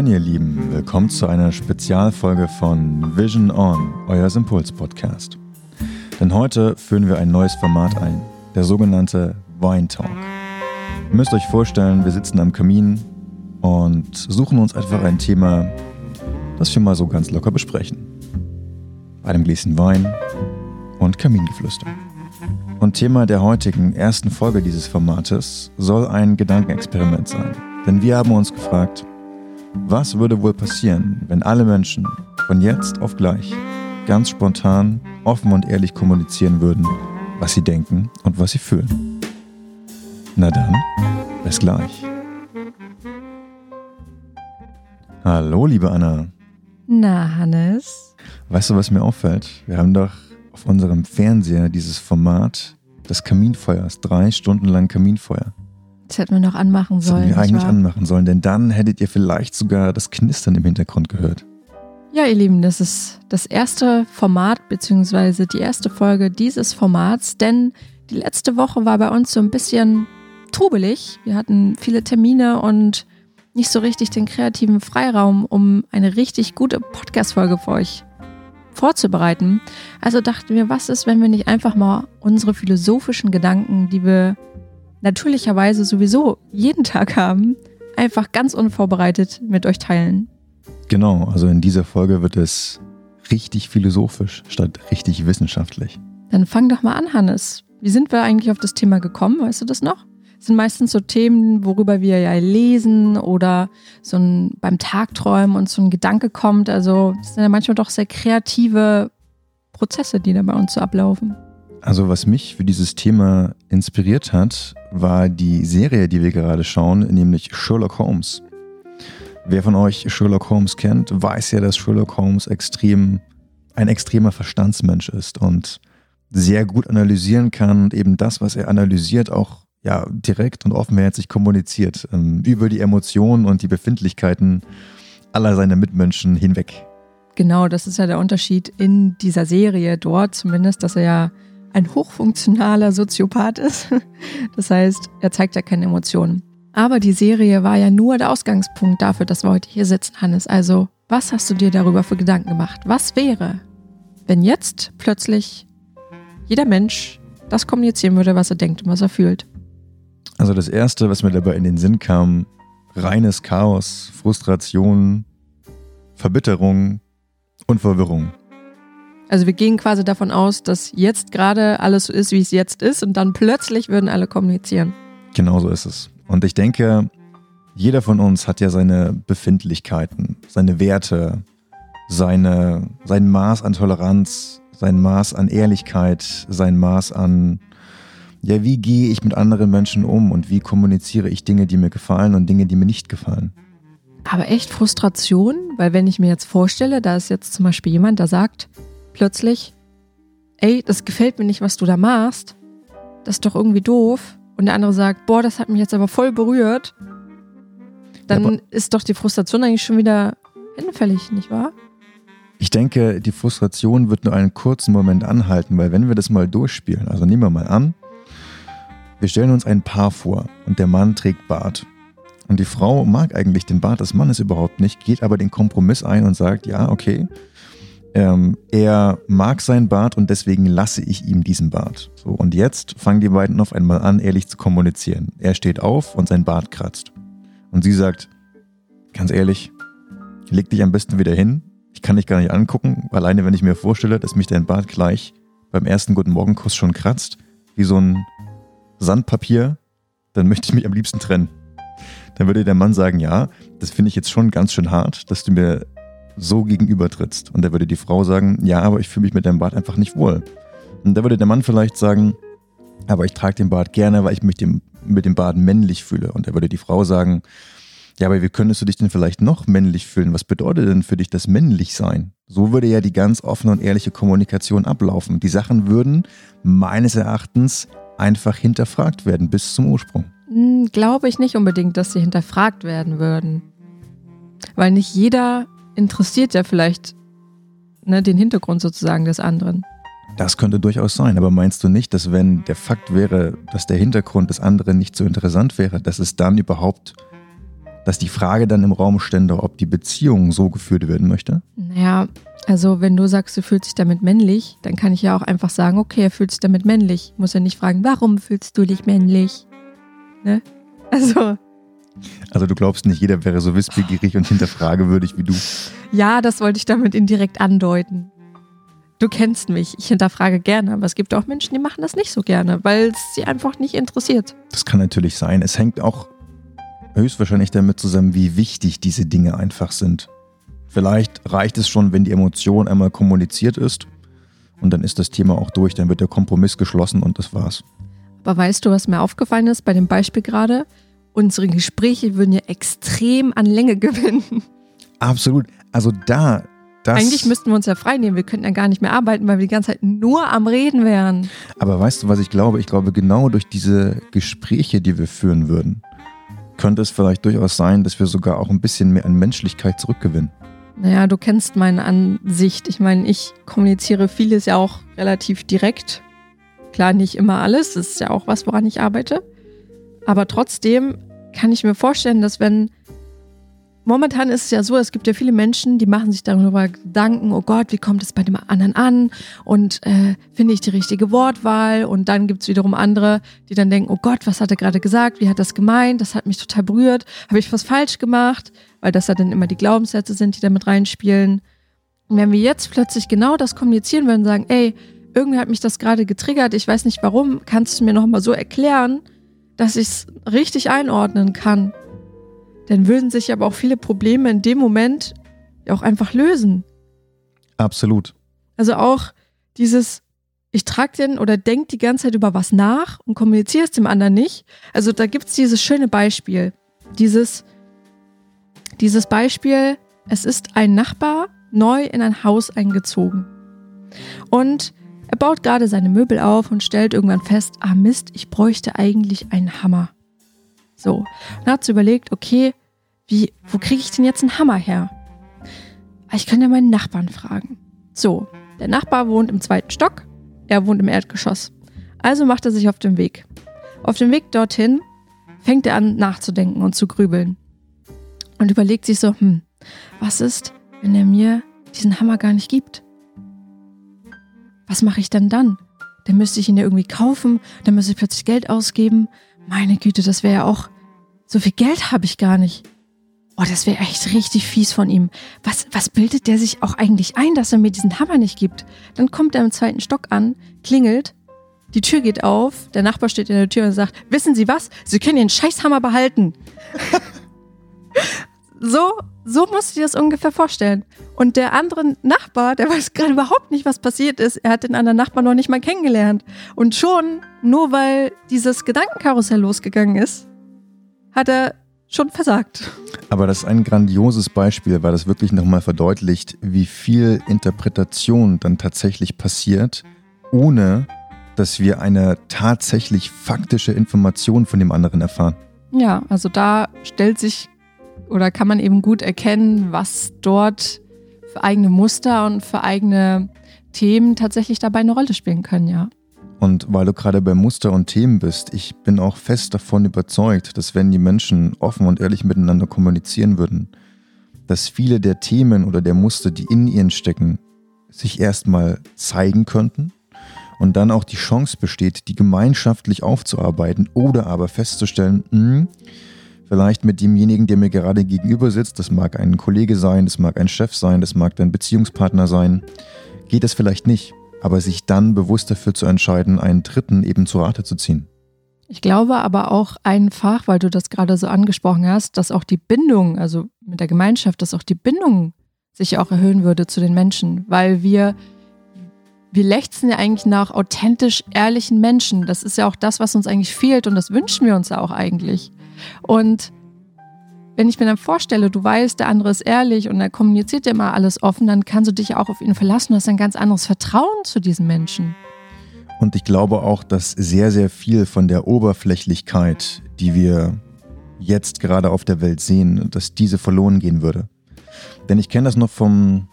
Moin ihr Lieben, willkommen zu einer Spezialfolge von Vision On, euer Impuls-Podcast. Denn heute führen wir ein neues Format ein, der sogenannte Wine Talk. Ihr müsst euch vorstellen, wir sitzen am Kamin und suchen uns einfach ein Thema, das wir mal so ganz locker besprechen. Bei einem Gläschen Wein und Kamingeflüster. Und Thema der heutigen ersten Folge dieses Formates soll ein Gedankenexperiment sein. Denn wir haben uns gefragt, was würde wohl passieren, wenn alle Menschen von jetzt auf gleich ganz spontan, offen und ehrlich kommunizieren würden, was sie denken und was sie fühlen? Na dann, bis gleich. Hallo, liebe Anna. Na, Hannes. Weißt du, was mir auffällt? Wir haben doch auf unserem Fernseher dieses Format des Kaminfeuers, drei Stunden lang Kaminfeuer. Das hätten wir noch anmachen sollen. Das hätten wir eigentlich wahr? anmachen sollen, denn dann hättet ihr vielleicht sogar das Knistern im Hintergrund gehört. Ja, ihr Lieben, das ist das erste Format beziehungsweise die erste Folge dieses Formats, denn die letzte Woche war bei uns so ein bisschen trubelig. Wir hatten viele Termine und nicht so richtig den kreativen Freiraum, um eine richtig gute Podcast-Folge für euch vorzubereiten. Also dachten wir, was ist, wenn wir nicht einfach mal unsere philosophischen Gedanken, die wir natürlicherweise sowieso jeden Tag haben, einfach ganz unvorbereitet mit euch teilen. Genau, also in dieser Folge wird es richtig philosophisch statt richtig wissenschaftlich. Dann fang doch mal an, Hannes. Wie sind wir eigentlich auf das Thema gekommen? Weißt du das noch? Das sind meistens so Themen, worüber wir ja lesen oder so ein, beim Tagträumen und so ein Gedanke kommt. Also das sind ja manchmal doch sehr kreative Prozesse, die da bei uns so ablaufen. Also was mich für dieses Thema inspiriert hat, war die Serie, die wir gerade schauen, nämlich Sherlock Holmes. Wer von euch Sherlock Holmes kennt, weiß ja, dass Sherlock Holmes extrem ein extremer Verstandsmensch ist und sehr gut analysieren kann und eben das, was er analysiert, auch ja direkt und offenherzig kommuniziert ähm, über die Emotionen und die Befindlichkeiten aller seiner Mitmenschen hinweg. Genau, das ist ja der Unterschied in dieser Serie dort zumindest, dass er ja ein hochfunktionaler Soziopath ist. Das heißt, er zeigt ja keine Emotionen. Aber die Serie war ja nur der Ausgangspunkt dafür, dass wir heute hier sitzen, Hannes. Also, was hast du dir darüber für Gedanken gemacht? Was wäre, wenn jetzt plötzlich jeder Mensch das kommunizieren würde, was er denkt und was er fühlt? Also das Erste, was mir dabei in den Sinn kam, reines Chaos, Frustration, Verbitterung und Verwirrung. Also wir gehen quasi davon aus, dass jetzt gerade alles so ist, wie es jetzt ist und dann plötzlich würden alle kommunizieren. Genau so ist es. Und ich denke, jeder von uns hat ja seine Befindlichkeiten, seine Werte, seine, sein Maß an Toleranz, sein Maß an Ehrlichkeit, sein Maß an, ja, wie gehe ich mit anderen Menschen um und wie kommuniziere ich Dinge, die mir gefallen und Dinge, die mir nicht gefallen. Aber echt Frustration, weil wenn ich mir jetzt vorstelle, da ist jetzt zum Beispiel jemand, der sagt plötzlich, ey, das gefällt mir nicht, was du da machst, das ist doch irgendwie doof. Und der andere sagt, boah, das hat mich jetzt aber voll berührt, dann aber- ist doch die Frustration eigentlich schon wieder hinfällig, nicht wahr? Ich denke, die Frustration wird nur einen kurzen Moment anhalten, weil wenn wir das mal durchspielen, also nehmen wir mal an, wir stellen uns ein Paar vor und der Mann trägt Bart. Und die Frau mag eigentlich den Bart des Mannes überhaupt nicht, geht aber den Kompromiss ein und sagt, ja, okay, ähm, er mag seinen Bart und deswegen lasse ich ihm diesen Bart. So, und jetzt fangen die beiden auf einmal an, ehrlich zu kommunizieren. Er steht auf und sein Bart kratzt. Und sie sagt, ganz ehrlich, leg dich am besten wieder hin. Ich kann dich gar nicht angucken, alleine wenn ich mir vorstelle, dass mich dein Bart gleich beim ersten Guten Morgenkuss schon kratzt, wie so ein Sandpapier, dann möchte ich mich am liebsten trennen. Dann würde der Mann sagen, ja, das finde ich jetzt schon ganz schön hart, dass du mir so gegenüber trittst. Und da würde die Frau sagen, ja, aber ich fühle mich mit deinem Bart einfach nicht wohl. Und da würde der Mann vielleicht sagen, aber ich trage den Bart gerne, weil ich mich dem, mit dem Bart männlich fühle. Und da würde die Frau sagen, ja, aber wie könntest du dich denn vielleicht noch männlich fühlen? Was bedeutet denn für dich das männlich sein? So würde ja die ganz offene und ehrliche Kommunikation ablaufen. Die Sachen würden meines Erachtens einfach hinterfragt werden bis zum Ursprung. Hm, Glaube ich nicht unbedingt, dass sie hinterfragt werden würden. Weil nicht jeder interessiert ja vielleicht ne, den Hintergrund sozusagen des anderen. Das könnte durchaus sein, aber meinst du nicht, dass wenn der Fakt wäre, dass der Hintergrund des anderen nicht so interessant wäre, dass es dann überhaupt dass die Frage dann im Raum stände, ob die Beziehung so geführt werden möchte? Naja, also wenn du sagst, du fühlst dich damit männlich, dann kann ich ja auch einfach sagen, okay, er fühlt sich damit männlich. Muss ja nicht fragen, warum fühlst du dich männlich? Ne? Also. Also du glaubst nicht, jeder wäre so wissbegierig und hinterfragewürdig wie du. Ja, das wollte ich damit indirekt andeuten. Du kennst mich, ich hinterfrage gerne, aber es gibt auch Menschen, die machen das nicht so gerne, weil es sie einfach nicht interessiert. Das kann natürlich sein. Es hängt auch höchstwahrscheinlich damit zusammen, wie wichtig diese Dinge einfach sind. Vielleicht reicht es schon, wenn die Emotion einmal kommuniziert ist und dann ist das Thema auch durch, dann wird der Kompromiss geschlossen und das war's. Aber weißt du, was mir aufgefallen ist bei dem Beispiel gerade? Unsere Gespräche würden ja extrem an Länge gewinnen. Absolut. Also da, das. Eigentlich müssten wir uns ja frei nehmen. Wir könnten ja gar nicht mehr arbeiten, weil wir die ganze Zeit nur am Reden wären. Aber weißt du, was ich glaube? Ich glaube, genau durch diese Gespräche, die wir führen würden, könnte es vielleicht durchaus sein, dass wir sogar auch ein bisschen mehr an Menschlichkeit zurückgewinnen. Naja, du kennst meine Ansicht. Ich meine, ich kommuniziere vieles ja auch relativ direkt. Klar, nicht immer alles. Das ist ja auch was, woran ich arbeite. Aber trotzdem kann ich mir vorstellen, dass wenn Momentan ist es ja so, es gibt ja viele Menschen, die machen sich darüber Gedanken, oh Gott, wie kommt es bei dem anderen an? Und äh, finde ich die richtige Wortwahl? Und dann gibt es wiederum andere, die dann denken, oh Gott, was hat er gerade gesagt? Wie hat das gemeint? Das hat mich total berührt. Habe ich was falsch gemacht? Weil das ja dann immer die Glaubenssätze sind, die da mit reinspielen. Und wenn wir jetzt plötzlich genau das kommunizieren würden, sagen, ey, irgendwie hat mich das gerade getriggert, ich weiß nicht warum, kannst du mir nochmal so erklären, dass ich es richtig einordnen kann? dann würden sich aber auch viele Probleme in dem Moment auch einfach lösen. Absolut. Also auch dieses, ich trage den oder denke die ganze Zeit über was nach und kommuniziere es dem anderen nicht. Also da gibt es dieses schöne Beispiel. Dieses, dieses Beispiel, es ist ein Nachbar neu in ein Haus eingezogen. Und baut gerade seine Möbel auf und stellt irgendwann fest, ah Mist, ich bräuchte eigentlich einen Hammer. So, und hat sich überlegt, okay, wie, wo kriege ich denn jetzt einen Hammer her? Ah, ich kann ja meinen Nachbarn fragen. So, der Nachbar wohnt im zweiten Stock, er wohnt im Erdgeschoss. Also macht er sich auf den Weg. Auf dem Weg dorthin fängt er an nachzudenken und zu grübeln. Und überlegt sich so, hm, was ist, wenn er mir diesen Hammer gar nicht gibt? Was mache ich denn dann? Dann müsste ich ihn ja irgendwie kaufen, dann müsste ich plötzlich Geld ausgeben. Meine Güte, das wäre ja auch, so viel Geld habe ich gar nicht. Oh, das wäre echt richtig fies von ihm. Was, was bildet der sich auch eigentlich ein, dass er mir diesen Hammer nicht gibt? Dann kommt er im zweiten Stock an, klingelt, die Tür geht auf, der Nachbar steht in der Tür und sagt, wissen Sie was? Sie können Ihren Scheißhammer behalten. so, so musst du dir das ungefähr vorstellen. Und der andere Nachbar, der weiß gerade überhaupt nicht, was passiert ist. Er hat den anderen Nachbar noch nicht mal kennengelernt. Und schon, nur weil dieses Gedankenkarussell losgegangen ist, hat er schon versagt. Aber das ist ein grandioses Beispiel, weil das wirklich nochmal verdeutlicht, wie viel Interpretation dann tatsächlich passiert, ohne dass wir eine tatsächlich faktische Information von dem anderen erfahren. Ja, also da stellt sich oder kann man eben gut erkennen, was dort für eigene Muster und für eigene Themen tatsächlich dabei eine Rolle spielen können, ja. Und weil du gerade bei Muster und Themen bist, ich bin auch fest davon überzeugt, dass wenn die Menschen offen und ehrlich miteinander kommunizieren würden, dass viele der Themen oder der Muster, die in ihnen stecken, sich erstmal zeigen könnten und dann auch die Chance besteht, die gemeinschaftlich aufzuarbeiten oder aber festzustellen, mh, hm, vielleicht mit demjenigen, der mir gerade gegenüber sitzt, das mag ein Kollege sein, das mag ein Chef sein, das mag dein Beziehungspartner sein, geht es vielleicht nicht aber sich dann bewusst dafür zu entscheiden, einen Dritten eben zu Rate zu ziehen. Ich glaube aber auch einfach, weil du das gerade so angesprochen hast, dass auch die Bindung, also mit der Gemeinschaft, dass auch die Bindung sich auch erhöhen würde zu den Menschen, weil wir wir lechzen ja eigentlich nach authentisch ehrlichen Menschen. Das ist ja auch das, was uns eigentlich fehlt und das wünschen wir uns ja auch eigentlich. Und wenn ich mir dann vorstelle, du weißt, der andere ist ehrlich und er kommuniziert dir immer alles offen, dann kannst du dich auch auf ihn verlassen. Du hast ein ganz anderes Vertrauen zu diesem Menschen. Und ich glaube auch, dass sehr, sehr viel von der Oberflächlichkeit, die wir jetzt gerade auf der Welt sehen, dass diese verloren gehen würde. Denn ich kenne das noch vom,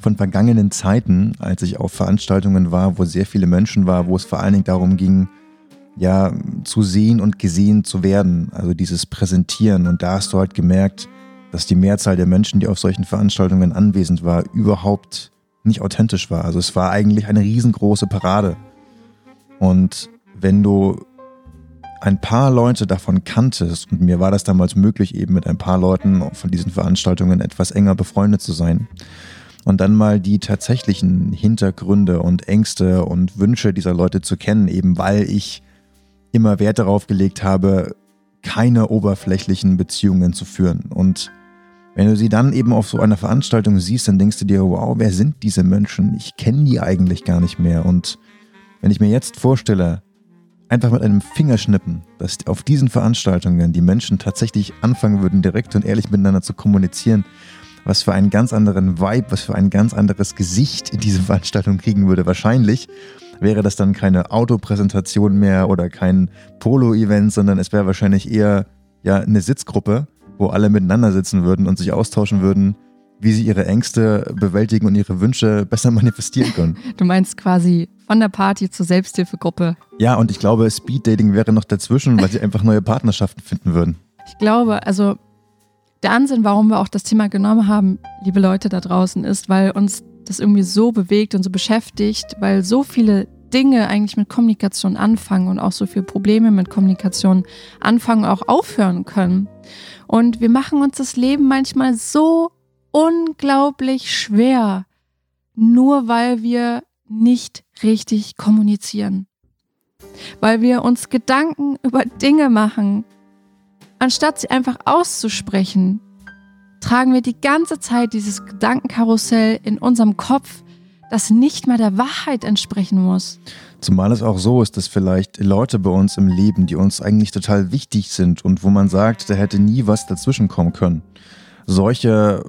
von vergangenen Zeiten, als ich auf Veranstaltungen war, wo sehr viele Menschen waren, wo es vor allen Dingen darum ging, ja, zu sehen und gesehen zu werden, also dieses Präsentieren. Und da hast du halt gemerkt, dass die Mehrzahl der Menschen, die auf solchen Veranstaltungen anwesend war, überhaupt nicht authentisch war. Also es war eigentlich eine riesengroße Parade. Und wenn du ein paar Leute davon kanntest, und mir war das damals möglich, eben mit ein paar Leuten von diesen Veranstaltungen etwas enger befreundet zu sein, und dann mal die tatsächlichen Hintergründe und Ängste und Wünsche dieser Leute zu kennen, eben weil ich immer Wert darauf gelegt habe, keine oberflächlichen Beziehungen zu führen. Und wenn du sie dann eben auf so einer Veranstaltung siehst, dann denkst du dir, wow, wer sind diese Menschen? Ich kenne die eigentlich gar nicht mehr. Und wenn ich mir jetzt vorstelle, einfach mit einem Fingerschnippen, dass auf diesen Veranstaltungen die Menschen tatsächlich anfangen würden, direkt und ehrlich miteinander zu kommunizieren, was für einen ganz anderen Vibe, was für ein ganz anderes Gesicht in diese Veranstaltung kriegen würde. Wahrscheinlich wäre das dann keine Autopräsentation mehr oder kein Polo-Event, sondern es wäre wahrscheinlich eher ja eine Sitzgruppe, wo alle miteinander sitzen würden und sich austauschen würden, wie sie ihre Ängste bewältigen und ihre Wünsche besser manifestieren können. Du meinst quasi von der Party zur Selbsthilfegruppe. Ja, und ich glaube, Speeddating wäre noch dazwischen, weil sie einfach neue Partnerschaften finden würden. Ich glaube, also der Ansinn, warum wir auch das Thema genommen haben, liebe Leute da draußen, ist, weil uns das irgendwie so bewegt und so beschäftigt, weil so viele Dinge eigentlich mit Kommunikation anfangen und auch so viele Probleme mit Kommunikation anfangen, auch aufhören können. Und wir machen uns das Leben manchmal so unglaublich schwer, nur weil wir nicht richtig kommunizieren. Weil wir uns Gedanken über Dinge machen, anstatt sie einfach auszusprechen, tragen wir die ganze Zeit dieses Gedankenkarussell in unserem Kopf, das nicht mal der Wahrheit entsprechen muss. Zumal es auch so ist, dass vielleicht Leute bei uns im Leben, die uns eigentlich total wichtig sind und wo man sagt, da hätte nie was dazwischen kommen können. Solche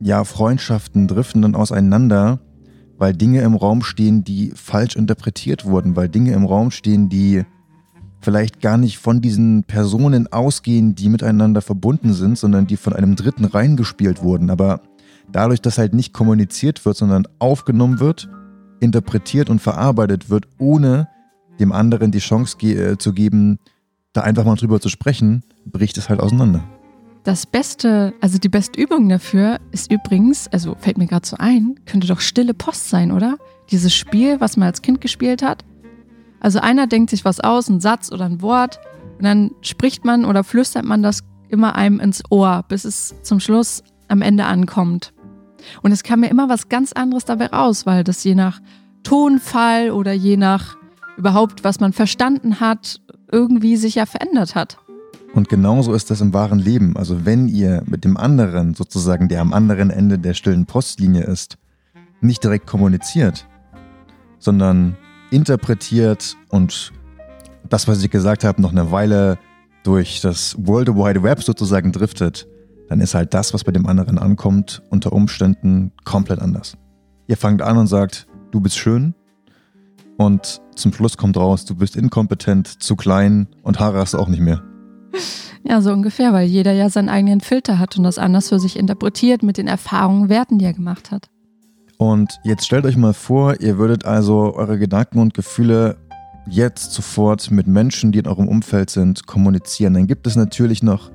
ja, Freundschaften driften dann auseinander, weil Dinge im Raum stehen, die falsch interpretiert wurden, weil Dinge im Raum stehen, die vielleicht gar nicht von diesen Personen ausgehen, die miteinander verbunden sind, sondern die von einem Dritten reingespielt wurden. Aber dadurch, dass halt nicht kommuniziert wird, sondern aufgenommen wird, interpretiert und verarbeitet wird, ohne dem anderen die Chance ge äh, zu geben, da einfach mal drüber zu sprechen, bricht es halt auseinander. Das beste, also die beste Übung dafür ist übrigens, also fällt mir gerade so ein, könnte doch stille Post sein, oder? Dieses Spiel, was man als Kind gespielt hat. Also einer denkt sich was aus, ein Satz oder ein Wort, und dann spricht man oder flüstert man das immer einem ins Ohr, bis es zum Schluss am Ende ankommt. Und es kam mir immer was ganz anderes dabei raus, weil das je nach Tonfall oder je nach überhaupt, was man verstanden hat, irgendwie sich ja verändert hat. Und genauso ist das im wahren Leben. Also wenn ihr mit dem anderen, sozusagen der am anderen Ende der stillen Postlinie ist, nicht direkt kommuniziert, sondern interpretiert und das, was ich gesagt habe, noch eine Weile durch das World Wide Web sozusagen driftet, dann ist halt das, was bei dem anderen ankommt, unter Umständen komplett anders. Ihr fangt an und sagt, du bist schön und zum Schluss kommt raus, du bist inkompetent, zu klein und Haare hast du auch nicht mehr. Ja, so ungefähr, weil jeder ja seinen eigenen Filter hat und das anders für sich interpretiert mit den Erfahrungen, Werten, die er gemacht hat. Und jetzt stellt euch mal vor, ihr würdet also eure Gedanken und Gefühle jetzt sofort mit Menschen, die in eurem Umfeld sind, kommunizieren. Dann gibt es natürlich noch,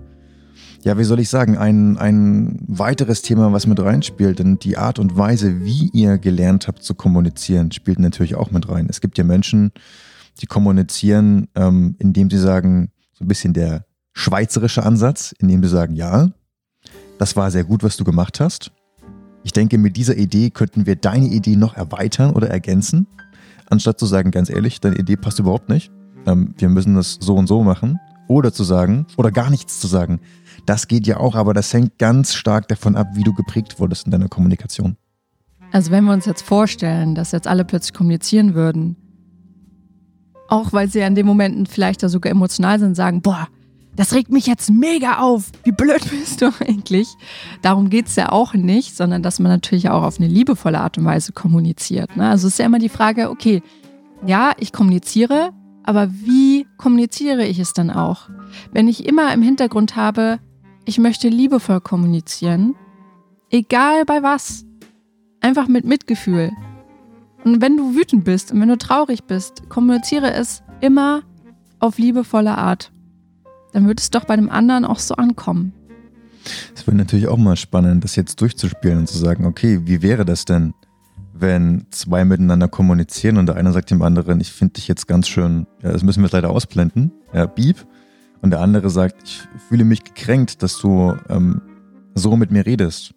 ja, wie soll ich sagen, ein, ein weiteres Thema, was mit reinspielt. Denn die Art und Weise, wie ihr gelernt habt zu kommunizieren, spielt natürlich auch mit rein. Es gibt ja Menschen, die kommunizieren, ähm, indem sie sagen, so ein bisschen der schweizerische Ansatz, indem sie sagen, ja, das war sehr gut, was du gemacht hast. Ich denke, mit dieser Idee könnten wir deine Idee noch erweitern oder ergänzen, anstatt zu sagen, ganz ehrlich, deine Idee passt überhaupt nicht. Ähm, wir müssen das so und so machen. Oder zu sagen, oder gar nichts zu sagen. Das geht ja auch, aber das hängt ganz stark davon ab, wie du geprägt wurdest in deiner Kommunikation. Also wenn wir uns jetzt vorstellen, dass jetzt alle plötzlich kommunizieren würden, auch weil sie in den Momenten vielleicht da sogar emotional sind, sagen, boah, das regt mich jetzt mega auf. Wie blöd bist du eigentlich? Darum geht es ja auch nicht, sondern dass man natürlich auch auf eine liebevolle Art und Weise kommuniziert. Ne? Also ist ja immer die Frage, okay, ja, ich kommuniziere, aber wie kommuniziere ich es dann auch? Wenn ich immer im Hintergrund habe, ich möchte liebevoll kommunizieren, egal bei was, einfach mit Mitgefühl. Und wenn du wütend bist und wenn du traurig bist, kommuniziere es immer auf liebevolle Art. Dann wird es doch bei dem anderen auch so ankommen. Es wäre natürlich auch mal spannend, das jetzt durchzuspielen und zu sagen, okay, wie wäre das denn, wenn zwei miteinander kommunizieren und der eine sagt dem anderen, ich finde dich jetzt ganz schön, ja, das müssen wir leider ausblenden, ja, Beep. Und der andere sagt, ich fühle mich gekränkt, dass du ähm, so mit mir redest.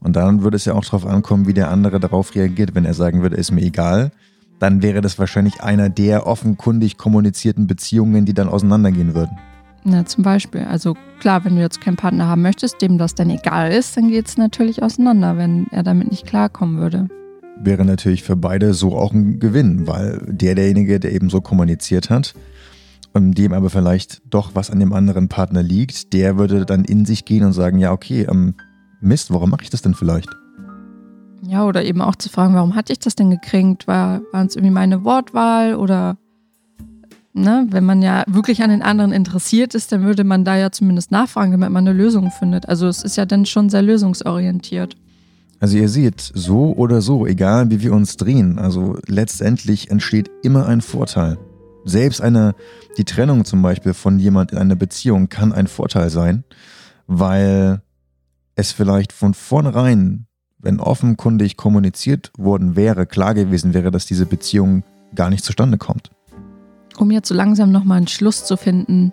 Und dann würde es ja auch darauf ankommen, wie der andere darauf reagiert. Wenn er sagen würde, ist mir egal, dann wäre das wahrscheinlich einer der offenkundig kommunizierten Beziehungen, die dann auseinandergehen würden. Na, zum Beispiel. Also klar, wenn du jetzt keinen Partner haben möchtest, dem das dann egal ist, dann geht es natürlich auseinander, wenn er damit nicht klarkommen würde. Wäre natürlich für beide so auch ein Gewinn, weil der derjenige, der eben so kommuniziert hat, und dem aber vielleicht doch was an dem anderen Partner liegt, der würde dann in sich gehen und sagen, ja, okay, ähm, Mist, warum mache ich das denn vielleicht? Ja, oder eben auch zu fragen, warum hatte ich das denn gekränkt? War, waren es irgendwie meine Wortwahl oder ne, wenn man ja wirklich an den anderen interessiert ist, dann würde man da ja zumindest nachfragen, damit man eine Lösung findet. Also es ist ja dann schon sehr lösungsorientiert. Also ihr seht, so oder so, egal wie wir uns drehen, also letztendlich entsteht immer ein Vorteil. Selbst eine, die Trennung zum Beispiel von jemand in einer Beziehung kann ein Vorteil sein, weil es vielleicht von vornherein, wenn offenkundig kommuniziert worden wäre, klar gewesen wäre, dass diese Beziehung gar nicht zustande kommt. Um jetzt so langsam nochmal einen Schluss zu finden,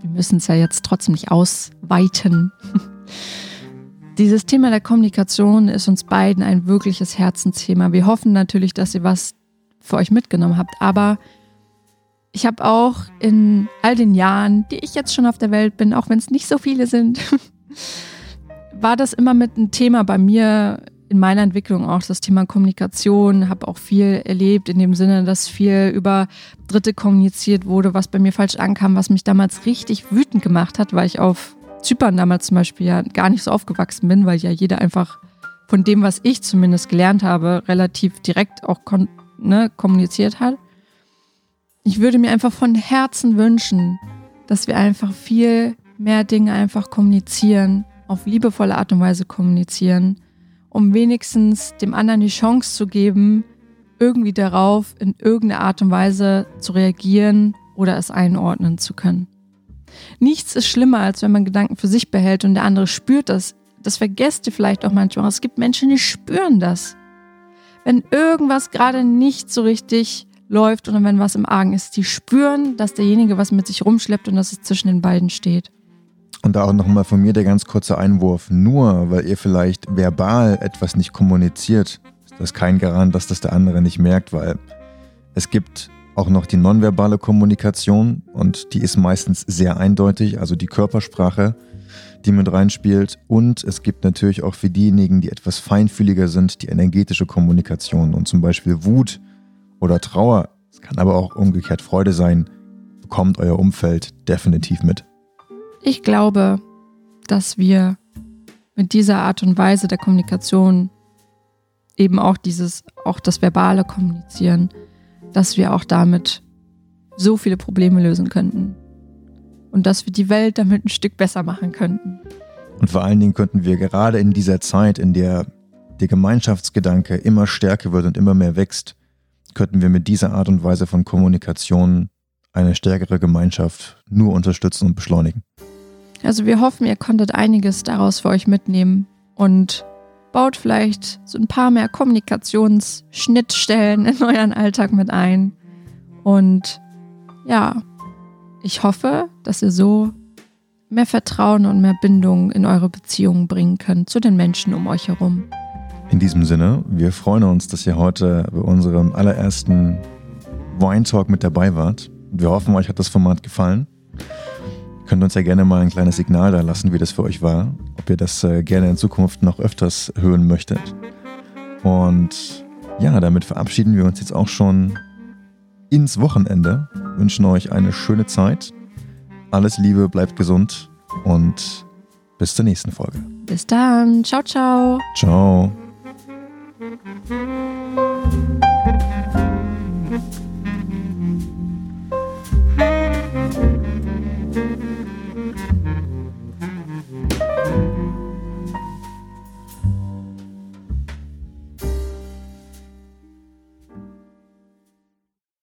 wir müssen es ja jetzt trotzdem nicht ausweiten. Dieses Thema der Kommunikation ist uns beiden ein wirkliches Herzensthema. Wir hoffen natürlich, dass ihr was für euch mitgenommen habt, aber ich habe auch in all den Jahren, die ich jetzt schon auf der Welt bin, auch wenn es nicht so viele sind, war das immer mit ein Thema bei mir in meiner Entwicklung auch das Thema Kommunikation, habe auch viel erlebt in dem Sinne, dass viel über Dritte kommuniziert wurde, was bei mir falsch ankam, was mich damals richtig wütend gemacht hat, weil ich auf Zypern damals zum Beispiel ja gar nicht so aufgewachsen bin, weil ja jeder einfach von dem, was ich zumindest gelernt habe, relativ direkt auch ne, kommuniziert hat. Ich würde mir einfach von Herzen wünschen, dass wir einfach viel mehr Dinge einfach kommunizieren, auf liebevolle Art und Weise kommunizieren, um wenigstens dem anderen die Chance zu geben, irgendwie darauf in irgendeiner Art und Weise zu reagieren oder es einordnen zu können. Nichts ist schlimmer, als wenn man Gedanken für sich behält und der andere spürt das. Das vergesst ihr vielleicht auch manchmal. Es gibt Menschen, die spüren das. Wenn irgendwas gerade nicht so richtig läuft oder wenn was im Argen ist, die spüren, dass derjenige was mit sich rumschleppt und dass es zwischen den beiden steht. Und da auch nochmal von mir der ganz kurze Einwurf. Nur weil ihr vielleicht verbal etwas nicht kommuniziert, ist das kein Garant, dass das der andere nicht merkt, weil es gibt auch noch die nonverbale Kommunikation und die ist meistens sehr eindeutig, also die Körpersprache, die mit reinspielt. Und es gibt natürlich auch für diejenigen, die etwas feinfühliger sind, die energetische Kommunikation und zum Beispiel Wut oder Trauer, es kann aber auch umgekehrt Freude sein, bekommt euer Umfeld definitiv mit. Ich glaube, dass wir mit dieser Art und Weise der Kommunikation eben auch dieses, auch das verbale Kommunizieren, dass wir auch damit so viele Probleme lösen könnten. Und dass wir die Welt damit ein Stück besser machen könnten. Und vor allen Dingen könnten wir gerade in dieser Zeit, in der der Gemeinschaftsgedanke immer stärker wird und immer mehr wächst, könnten wir mit dieser Art und Weise von Kommunikation eine stärkere Gemeinschaft nur unterstützen und beschleunigen. Also wir hoffen, ihr konntet einiges daraus für euch mitnehmen und baut vielleicht so ein paar mehr Kommunikationsschnittstellen in euren Alltag mit ein. Und ja, ich hoffe, dass ihr so mehr Vertrauen und mehr Bindung in eure Beziehungen bringen könnt zu den Menschen um euch herum. In diesem Sinne, wir freuen uns, dass ihr heute bei unserem allerersten Wine Talk mit dabei wart. Wir hoffen, euch hat das Format gefallen. Könnt uns ja gerne mal ein kleines Signal da lassen, wie das für euch war, ob ihr das äh, gerne in Zukunft noch öfters hören möchtet. Und ja, damit verabschieden wir uns jetzt auch schon ins Wochenende, wünschen euch eine schöne Zeit. Alles Liebe, bleibt gesund und bis zur nächsten Folge. Bis dann. Ciao, ciao. Ciao.